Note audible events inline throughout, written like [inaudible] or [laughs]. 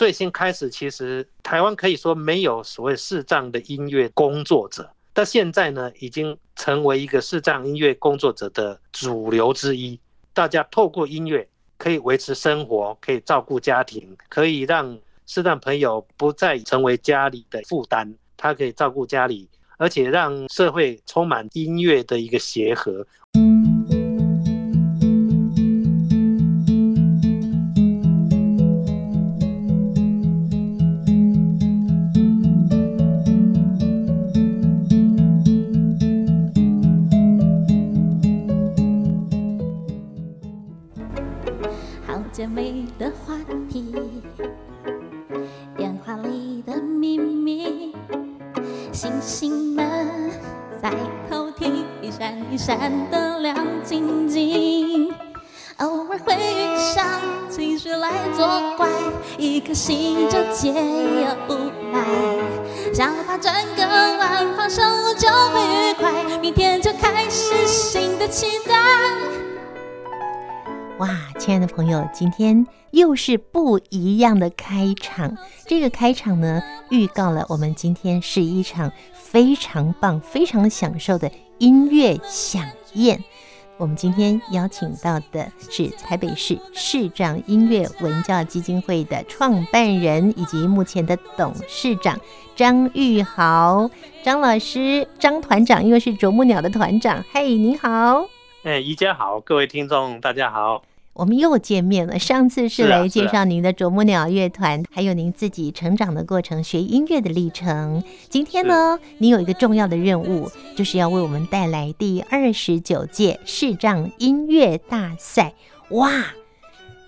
最先开始，其实台湾可以说没有所谓视障的音乐工作者，但现在呢，已经成为一个视障音乐工作者的主流之一。大家透过音乐可以维持生活，可以照顾家庭，可以让视障朋友不再成为家里的负担，他可以照顾家里，而且让社会充满音乐的一个协和。一闪一闪的亮晶晶，偶尔会遇上情绪来作怪，一颗心就解忧无奈。想法转个弯，放手就会愉快。明天就开始新的期待。哇。亲爱的朋友，今天又是不一样的开场。这个开场呢，预告了我们今天是一场非常棒、非常享受的音乐响宴。我们今天邀请到的是台北市市长音乐文教基金会的创办人以及目前的董事长张玉豪张老师，张团长，因为是啄木鸟的团长。嘿，你好。哎，宜家好，各位听众大家好。我们又见面了。上次是来介绍您的啄木鸟乐团，还有您自己成长的过程、学音乐的历程。今天呢，您有一个重要的任务，就是要为我们带来第二十九届视障音乐大赛。哇，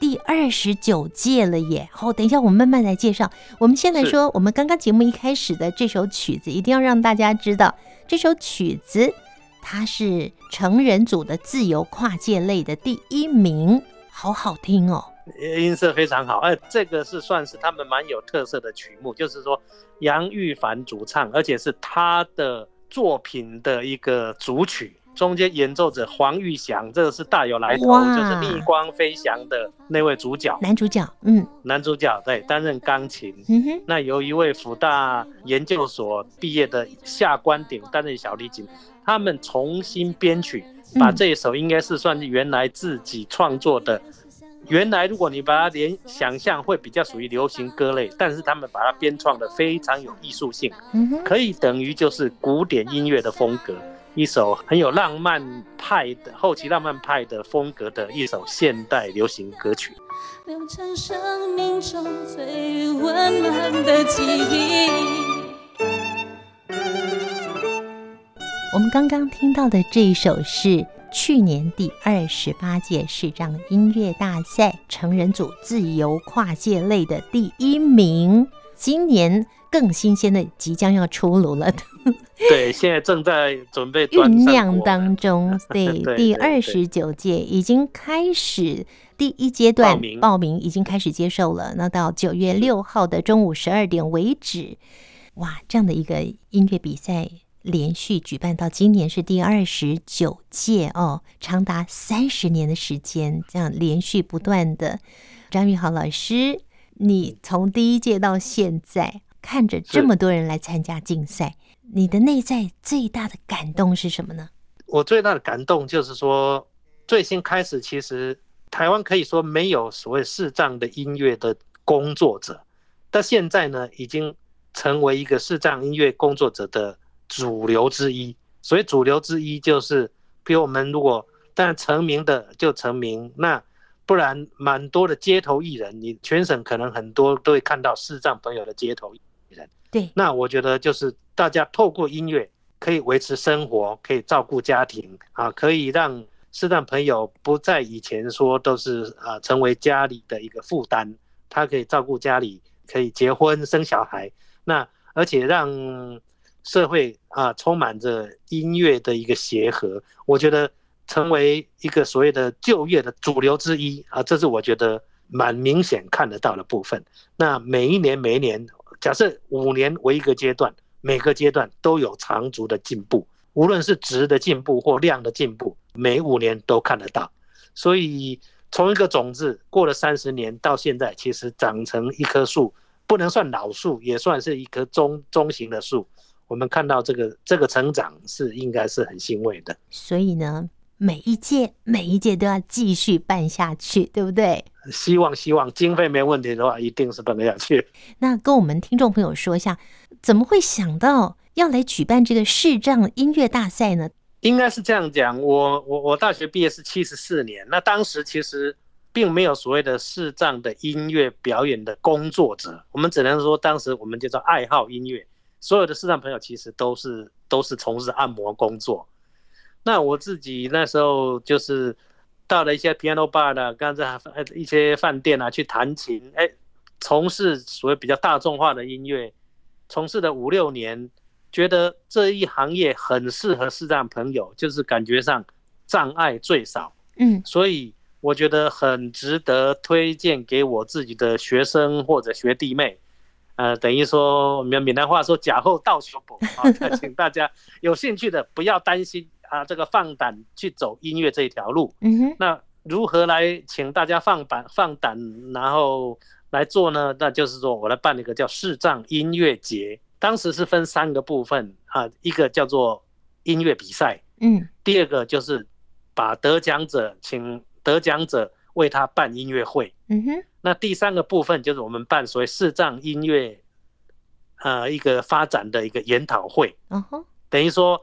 第二十九届了耶！好，等一下我们慢慢来介绍。我们先来说，我们刚刚节目一开始的这首曲子，一定要让大家知道，这首曲子它是成人组的自由跨界类的第一名。好好听哦，音色非常好。哎，这个是算是他们蛮有特色的曲目，就是说杨玉凡主唱，而且是他的作品的一个主曲。中间演奏者黄玉祥，这个是大有来头，就是逆光飞翔的那位主角，男主角，嗯，男主角对，担任钢琴。嗯哼，那由一位辅大研究所毕业的夏关鼎担任小提琴，他们重新编曲。把这一首应该是算是原来自己创作的，原来如果你把它连想象会比较属于流行歌类，但是他们把它编创的非常有艺术性，可以等于就是古典音乐的风格，一首很有浪漫派的后期浪漫派的风格的一首现代流行歌曲。留成生命中最温暖的记忆。我们刚刚听到的这一首是去年第二十八届视障音乐大赛成人组自由跨界类的第一名，今年更新鲜的即将要出炉了。对，现在正在准备酝酿当中。对，[laughs] 第二十九届已经开始第一阶段报名，已经开始接受了。那到九月六号的中午十二点为止，哇，这样的一个音乐比赛。连续举办到今年是第二十九届哦，长达三十年的时间，这样连续不断的。张玉豪老师，你从第一届到现在，看着这么多人来参加竞赛，你的内在最大的感动是什么呢？我最大的感动就是说，最先开始，其实台湾可以说没有所谓视障的音乐的工作者，但现在呢，已经成为一个视障音乐工作者的。主流之一，所以主流之一就是，比如我们如果当然成名的就成名，那不然蛮多的街头艺人，你全省可能很多都会看到视障朋友的街头艺人。对，那我觉得就是大家透过音乐可以维持生活，可以照顾家庭啊，可以让适当朋友不再以前说都是啊成为家里的一个负担，他可以照顾家里，可以结婚生小孩，那而且让。社会啊，充满着音乐的一个协和，我觉得成为一个所谓的就业的主流之一啊，这是我觉得蛮明显看得到的部分。那每一年每一年，假设五年为一个阶段，每个阶段都有长足的进步，无论是质的进步或量的进步，每五年都看得到。所以从一个种子过了三十年到现在，其实长成一棵树，不能算老树，也算是一棵中中型的树。我们看到这个这个成长是应该是很欣慰的。所以呢，每一届每一届都要继续办下去，对不对？希望希望经费没问题的话，一定是办得下去。那跟我们听众朋友说一下，怎么会想到要来举办这个视障音乐大赛呢？应该是这样讲，我我我大学毕业是七十四年，那当时其实并没有所谓的视障的音乐表演的工作者，我们只能说当时我们叫做爱好音乐，所有的视障朋友其实都是都是从事按摩工作。那我自己那时候就是到了一些 piano bar 的，刚才一些饭店啊去弹琴，哎，从事所谓比较大众化的音乐，从事了五六年。觉得这一行业很适合视障朋友，就是感觉上障碍最少，嗯，所以我觉得很值得推荐给我自己的学生或者学弟妹，呃，等于说我们闽南话说“假后到手补”，啊，[laughs] 请大家有兴趣的不要担心啊，这个放胆去走音乐这一条路，嗯哼，那如何来请大家放胆放胆，然后来做呢？那就是说我来办一个叫视障音乐节。当时是分三个部分啊，一个叫做音乐比赛，嗯，第二个就是把得奖者请得奖者为他办音乐会，嗯哼，那第三个部分就是我们办所谓视障音乐，呃，一个发展的一个研讨会，嗯哼，等于说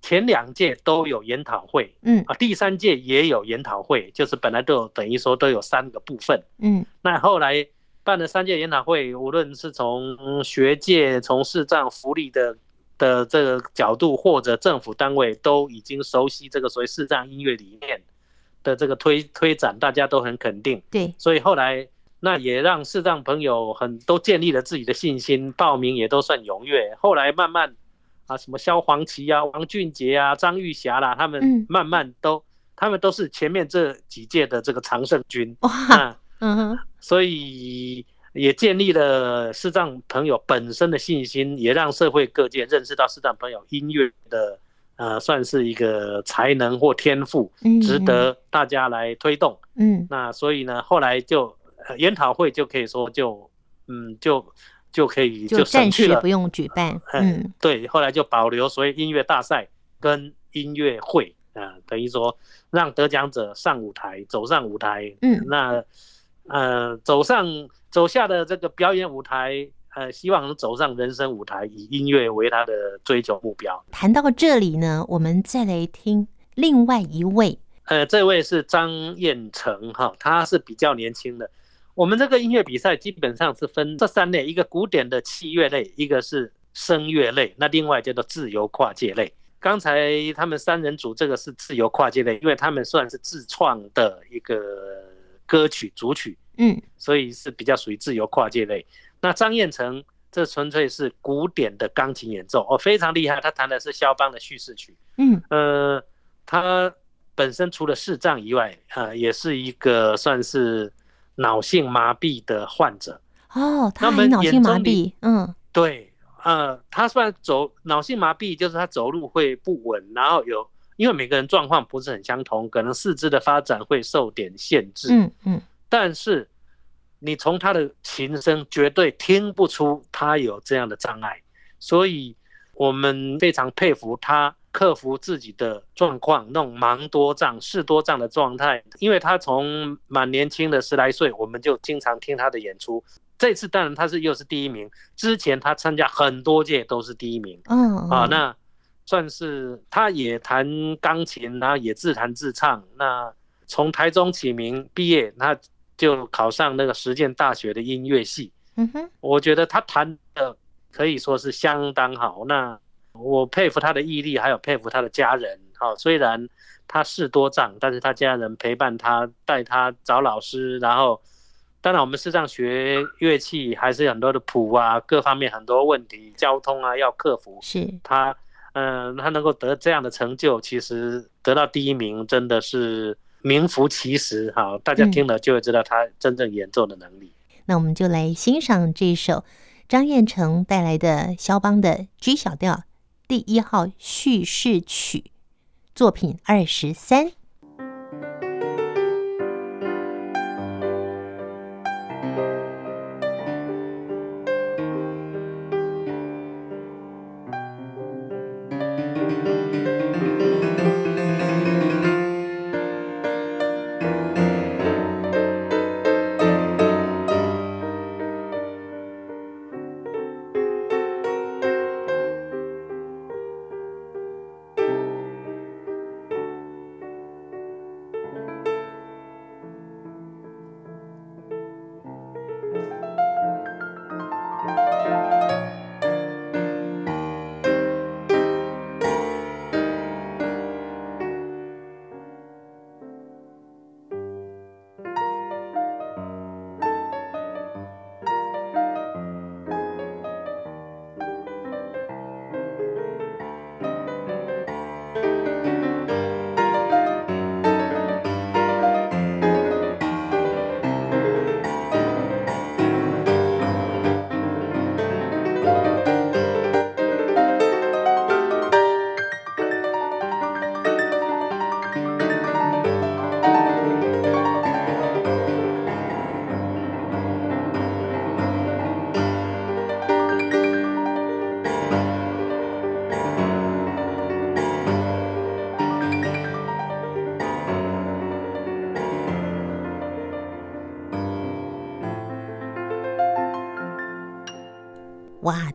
前两届都有研讨会，嗯啊，第三届也有研讨会，就是本来都有等于说都有三个部分，嗯，那后来。办了三届研讨会，无论是从学界、从视障福利的的这个角度，或者政府单位，都已经熟悉这个所谓市障音乐理念的这个推推展，大家都很肯定。对，所以后来那也让市障朋友很都建立了自己的信心，报名也都算踊跃。后来慢慢啊，什么萧煌奇啊、王俊杰啊、张玉霞啦，他们慢慢都，嗯、他们都是前面这几届的这个常胜军。哇，嗯哼。所以也建立了视障朋友本身的信心，也让社会各界认识到视障朋友音乐的呃，算是一个才能或天赋，值得大家来推动。嗯，那所以呢，后来就研讨会就可以说就嗯就就可以就省去了，暂时不用举办。[laughs] 嗯，对，后来就保留所谓音乐大赛跟音乐会啊，等于说让得奖者上舞台，走上舞台。嗯，那。呃，走上走下的这个表演舞台，呃，希望能走上人生舞台，以音乐为他的追求目标。谈到这里呢，我们再来听另外一位。呃，这位是张彦成哈，他是比较年轻的。我们这个音乐比赛基本上是分这三类：一个古典的器乐类，一个是声乐类，那另外叫做自由跨界类。刚才他们三人组这个是自由跨界类，因为他们算是自创的一个。歌曲主曲，嗯，所以是比较属于自由跨界类。那张彦成这纯粹是古典的钢琴演奏，哦，非常厉害。他弹的是肖邦的叙事曲，嗯，呃，他本身除了视障以外，呃，也是一个算是脑性麻痹的患者。哦，他们脑性麻痹，嗯，对，呃，他虽然走脑性麻痹，就是他走路会不稳，然后有。因为每个人状况不是很相同，可能四肢的发展会受点限制。嗯嗯，但是你从他的琴声绝对听不出他有这样的障碍，所以我们非常佩服他克服自己的状况，那种盲多障、视多障的状态。因为他从蛮年轻的十来岁，我们就经常听他的演出。这次当然他是又是第一名，之前他参加很多届都是第一名。嗯啊，那。算是他也弹钢琴，然后也自弹自唱。那从台中启明毕业，他就考上那个实践大学的音乐系。嗯哼，我觉得他弹的可以说是相当好。那我佩服他的毅力，还有佩服他的家人。好，虽然他事多障，但是他家人陪伴他，带他找老师。然后，当然我们视障学乐器还是很多的谱啊，各方面很多问题，交通啊要克服。是他。嗯，他能够得这样的成就，其实得到第一名真的是名副其实。好，大家听了就会知道他真正演奏的能力。嗯，那我们就来欣赏这首张彦成带来的肖邦的 G 小调第一号叙事曲作品二十三。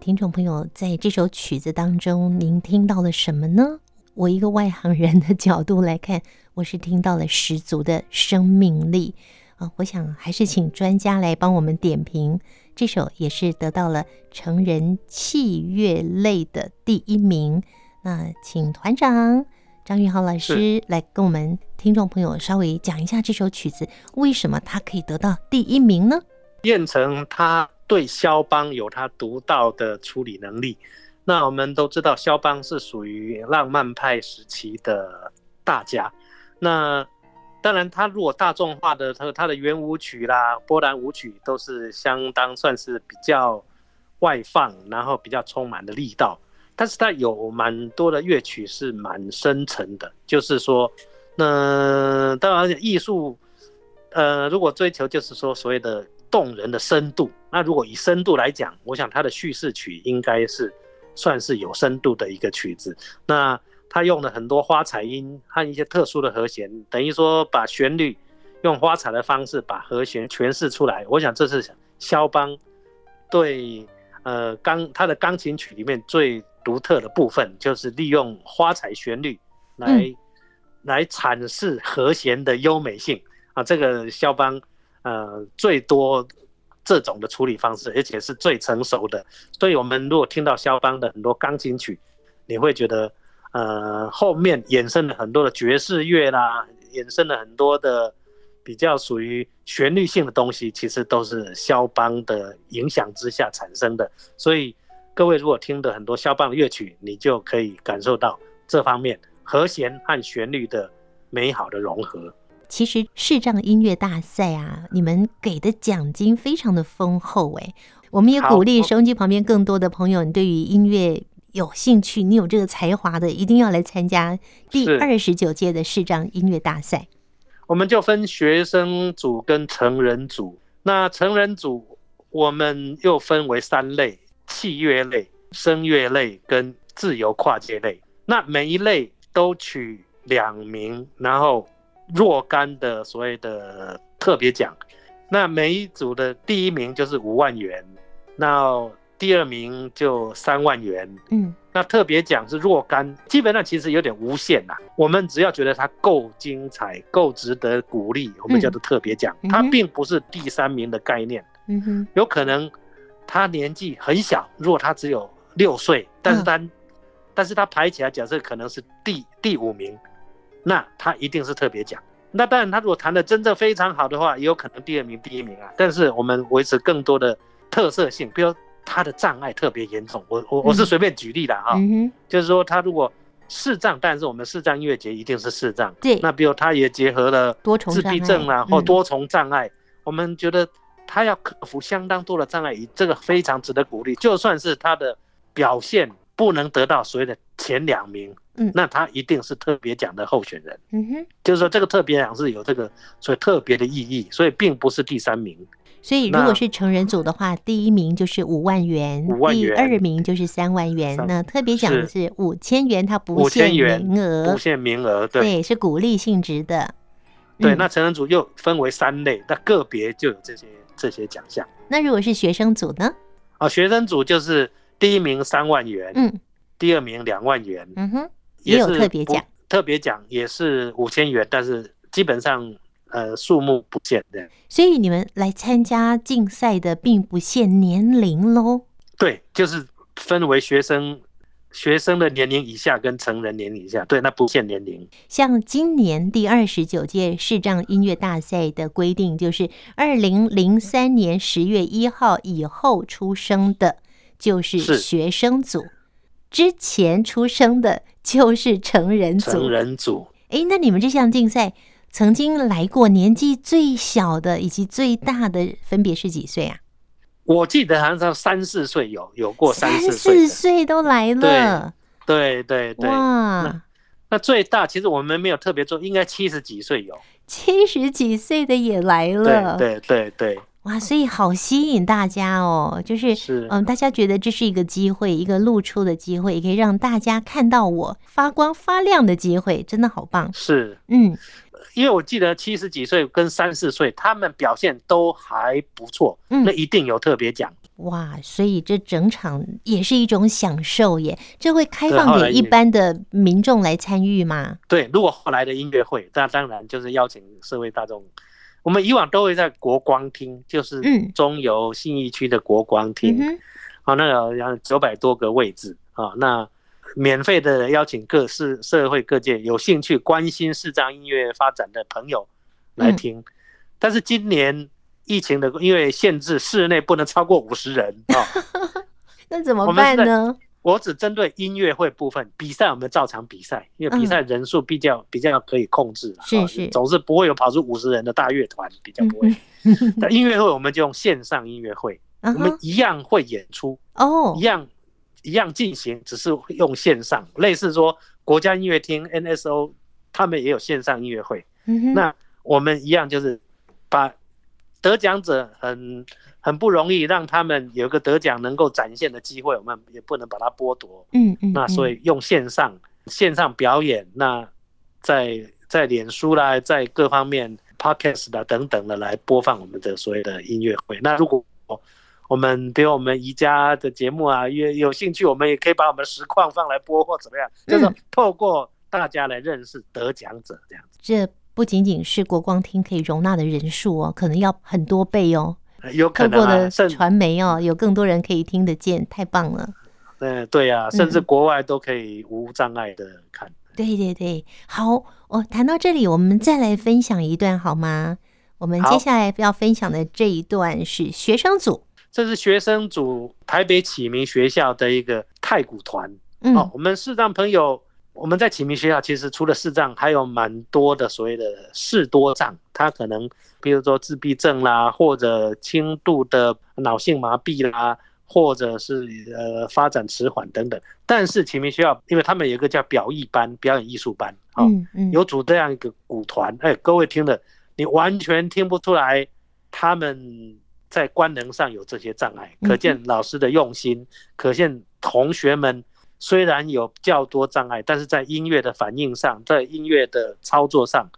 听众朋友，在这首曲子当中，您听到了什么呢？我一个外行人的角度来看，我是听到了十足的生命力啊！我想还是请专家来帮我们点评。这首也是得到了成人器乐类的第一名。那请团长张玉豪老师来跟我们听众朋友稍微讲一下这首曲子为什么它可以得到第一名呢？燕城他。对肖邦有他独到的处理能力。那我们都知道，肖邦是属于浪漫派时期的大家。那当然，他如果大众化的，他他的圆舞曲啦、波兰舞曲都是相当算是比较外放，然后比较充满的力道。但是他有蛮多的乐曲是蛮深沉的，就是说，那当然艺术，呃，如果追求就是说所谓的。动人的深度，那如果以深度来讲，我想它的叙事曲应该是算是有深度的一个曲子。那他用了很多花彩音和一些特殊的和弦，等于说把旋律用花彩的方式把和弦诠释出来。我想这是肖邦对呃钢他的钢琴曲里面最独特的部分，就是利用花彩旋律来、嗯、来阐释和弦的优美性啊。这个肖邦。呃，最多这种的处理方式，而且是最成熟的。所以，我们如果听到肖邦的很多钢琴曲，你会觉得，呃，后面衍生了很多的爵士乐啦，衍生了很多的比较属于旋律性的东西，其实都是肖邦的影响之下产生的。所以，各位如果听的很多肖邦的乐曲，你就可以感受到这方面和弦和旋律的美好的融合。其实视障音乐大赛啊，你们给的奖金非常的丰厚哎，我们也鼓励收音机旁边更多的朋友，你对于音乐有兴趣，你有这个才华的，一定要来参加第二十九届的视障音乐大赛。我们就分学生组跟成人组，那成人组我们又分为三类：器乐类、声乐类跟自由跨界类。那每一类都取两名，然后。若干的所谓的特别奖，那每一组的第一名就是五万元，那第二名就三万元。嗯，那特别奖是若干，基本上其实有点无限呐。我们只要觉得它够精彩、够值得鼓励，我们叫做特别奖。它并不是第三名的概念。嗯哼，有可能他年纪很小，如果他只有六岁，但是他，但是他排起来，假设可能是第第五名。那他一定是特别奖。那当然，他如果弹的真的非常好的话，也有可能第二名、第一名啊。但是我们维持更多的特色性，比如他的障碍特别严重。我我我是随便举例的啊，嗯、就是说他如果视障，但是我们视障音乐节一定是视障。对。那比如他也结合了自闭症啊，或多重障碍，我们觉得他要克服相当多的障碍，这个非常值得鼓励。就算是他的表现不能得到所谓的前两名。嗯，那他一定是特别奖的候选人。嗯哼，就是说这个特别奖是有这个所以特别的意义，所以并不是第三名。所以如果是成人组的话，第一名就是五万元，五万元，第二名就是三万元。那特别奖是五千元，它不限名额，不限名额，对，对，是鼓励性质的。对，那成人组又分为三类，那个别就有这些这些奖项。那如果是学生组呢？啊，学生组就是第一名三万元，嗯，第二名两万元，嗯哼。也有特别奖，特别奖也是五千元，但是基本上呃数目不限的。所以你们来参加竞赛的并不限年龄喽？对，就是分为学生学生的年龄以下跟成人年龄以下，对，那不限年龄。像今年第二十九届视障音乐大赛的规定，就是二零零三年十月一号以后出生的，就是学生组。之前出生的就是成人组。成人组，哎，那你们这项竞赛曾经来过年纪最小的以及最大的分别是几岁啊？我记得好像三四岁有有过三四岁，三四岁都来了。对对对对，哇那，那最大其实我们没有特别做，应该七十几岁有，七十几岁的也来了。对对对对。哇，所以好吸引大家哦，就是，是嗯，大家觉得这是一个机会，一个露出的机会，也可以让大家看到我发光发亮的机会，真的好棒。是，嗯，因为我记得七十几岁跟三四岁，他们表现都还不错，嗯，那一定有特别奖。哇，所以这整场也是一种享受耶！这会开放给一般的民众来参与吗？对，如果后来的音乐会，那当然就是邀请社会大众。我们以往都会在国光厅，就是中油信义区的国光厅，好、那有九百多个位置啊、哦，那免费的邀请各市社会各界有兴趣、关心视障音乐发展的朋友来听。嗯、但是今年疫情的因为限制，室内不能超过五十人啊，哦、[laughs] 那怎么办呢？我只针对音乐会部分比赛，我们照常比赛，因为比赛人数比较比较可以控制，是是，总是不会有跑出五十人的大乐团，比较不会。[laughs] 那音乐会我们就用线上音乐会，[laughs] 我们一样会演出哦，一样一样进行，只是用线上，类似说国家音乐厅 NSO 他们也有线上音乐会，那我们一样就是把得奖者很。很不容易让他们有个得奖能够展现的机会，我们也不能把它剥夺。嗯嗯。那所以用线上线上表演，那在在脸书啦，在各方面 Podcast 啦等等的来播放我们的所谓的音乐会。那如果我们比如我们宜家的节目啊，有有兴趣，我们也可以把我们的实况放来播或怎么样，就是透过大家来认识得奖者这样子。这不仅仅是国光厅可以容纳的人数哦，可能要很多倍哦。有可能、啊、透过的传媒哦，有更多人可以听得见，太棒了。[laughs] 嗯，对呀、啊，甚至国外都可以无障碍的看。嗯、对对对，好，我谈到这里，我们再来分享一段好吗？我们接下来要分享的这一段是学生组，这是学生组台北启明学校的一个太鼓团。嗯，哦、我们视障朋友。我们在启明学校，其实除了视障，还有蛮多的所谓的视多障，他可能比如说自闭症啦，或者轻度的脑性麻痹啦，或者是呃发展迟缓等等。但是启明学校，因为他们有一个叫表艺班，表演艺术班，啊、哦，有组这样一个舞团，哎，各位听了，你完全听不出来他们在官能上有这些障碍，可见老师的用心，可见同学们。虽然有较多障碍，但是在音乐的反应上，在音乐的操作上，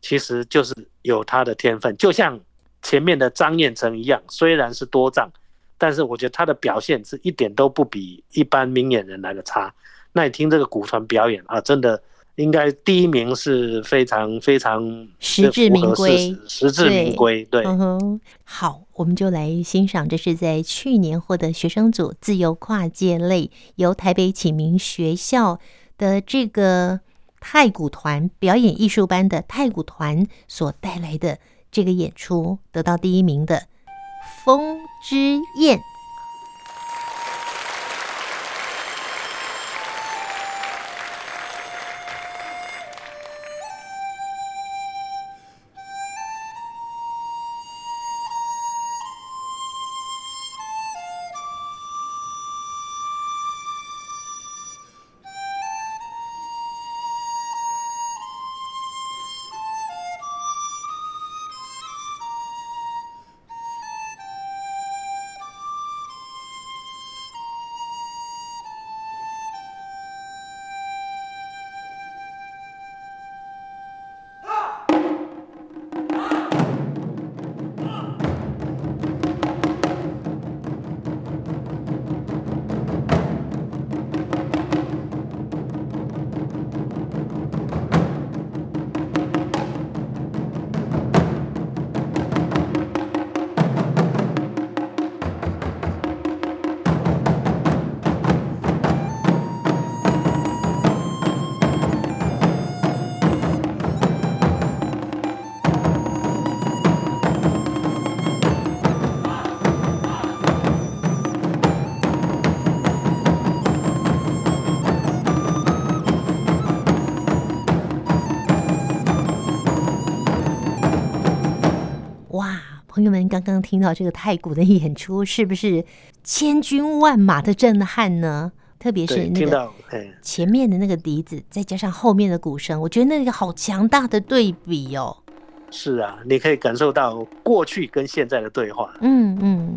其实就是有他的天分。就像前面的张彦成一样，虽然是多障，但是我觉得他的表现是一点都不比一般明眼人来的差。那你听这个鼓团表演啊，真的。应该第一名是非常非常实至名归，实至名归。对，嗯哼，好，我们就来欣赏，这是在去年获得学生组自由跨界类，由台北启明学校的这个太鼓团表演艺术班的太鼓团所带来的这个演出，得到第一名的《风之燕》。朋友们，刚刚听到这个太鼓的演出，是不是千军万马的震撼呢？特别是那个前面的那个笛子，再加上后面的鼓声，我觉得那个好强大的对比哦。是啊，你可以感受到过去跟现在的对话。嗯嗯，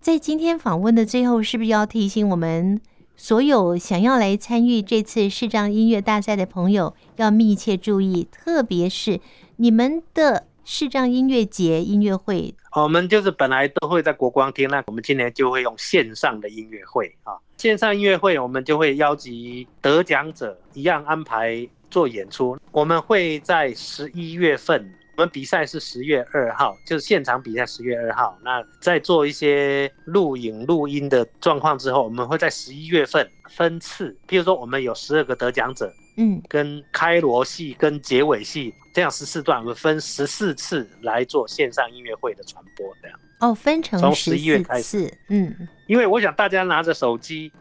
在今天访问的最后，是不是要提醒我们所有想要来参与这次视障音乐大赛的朋友，要密切注意，特别是你们的视障音乐节音乐会，我们就是本来都会在国光厅，那我们今年就会用线上的音乐会啊，线上音乐会我们就会邀集得奖者一样安排做演出，我们会在十一月份。我们比赛是十月二号，就是现场比赛十月二号。那在做一些录影录音的状况之后，我们会在十一月份分次，譬如说我们有十二个得奖者，嗯，跟开锣戏跟结尾戏这样十四段，我们分十四次来做线上音乐会的传播，这样。哦，分成从十一月开始，嗯，因为我想大家拿着手机。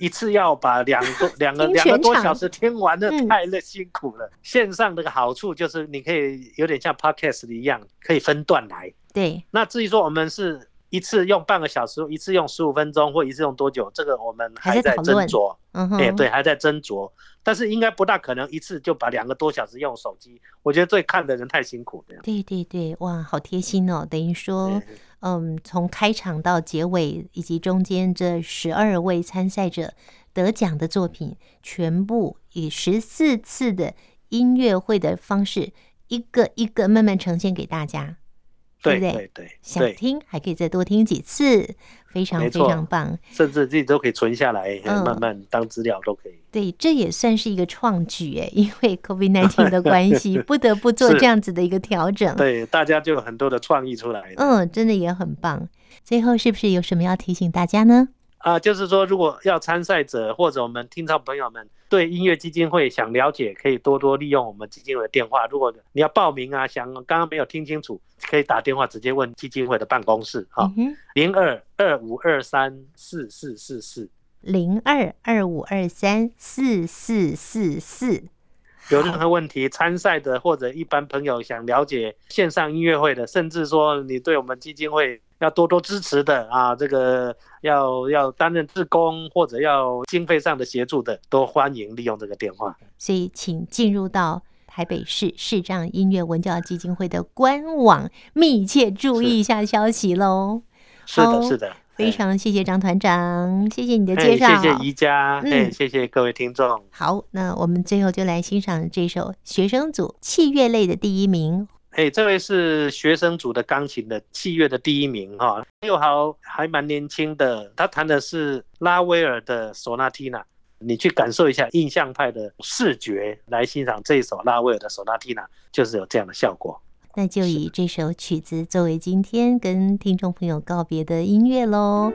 一次要把两个 [laughs] 两个两个多小时听完的太累辛苦了。线上这个好处就是你可以有点像 podcast 一样，可以分段来。对。那至于说我们是一次用半个小时，一次用十五分钟，或一次用多久，这个我们还在斟酌。嗯哼。哎，对，还在斟酌。但是应该不大可能一次就把两个多小时用手机。我觉得对看的人太辛苦了。对对对，哇，好贴心哦。等于说。嗯，从开场到结尾，以及中间这十二位参赛者得奖的作品，全部以十四次的音乐会的方式，一个一个慢慢呈现给大家。对不对？对对，想听还可以再多听几次，非常非常棒。甚至自己都可以存下来，嗯、慢慢当资料都可以。对，这也算是一个创举哎，因为 [laughs] COVID-19 的关系，不得不做这样子的一个调整。对，大家就有很多的创意出来。嗯，真的也很棒。最后是不是有什么要提醒大家呢？啊，就是说，如果要参赛者或者我们听众朋友们对音乐基金会想了解，可以多多利用我们基金会的电话。如果你要报名啊，想刚刚没有听清楚，可以打电话直接问基金会的办公室哈，零二二五二三四四四四，零二二五二三四四四四。有任何问题，参赛的或者一般朋友想了解线上音乐会的，甚至说你对我们基金会要多多支持的啊，这个要要担任志工或者要经费上的协助的，都欢迎利用这个电话。所以，请进入到台北市视障音乐文教基金会的官网，密切注意一下消息喽。是的，是的。非常谢谢张团长，谢谢你的介绍，谢谢宜家，嗯，谢谢各位听众。好，那我们最后就来欣赏这首学生组器乐类的第一名。哎，这位是学生组的钢琴的器乐的第一名哈，六号还蛮年轻的，他弹的是拉威尔的索纳蒂娜，你去感受一下印象派的视觉来欣赏这一首拉威尔的索纳蒂娜，就是有这样的效果。那就以这首曲子作为今天跟听众朋友告别的音乐喽。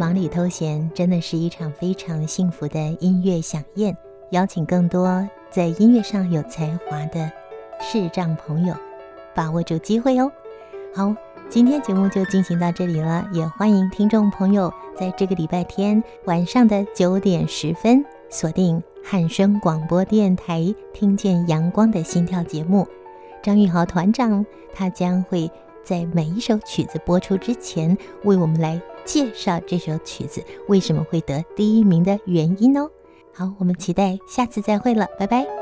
忙里偷闲，真的是一场非常幸福的音乐响宴。邀请更多在音乐上有才华的视障朋友，把握住机会哦。好，今天节目就进行到这里了，也欢迎听众朋友在这个礼拜天晚上的九点十分锁定汉声广播电台，听见阳光的心跳节目。张玉豪团长他将会在每一首曲子播出之前为我们来。介绍这首曲子为什么会得第一名的原因哦。好，我们期待下次再会了，拜拜。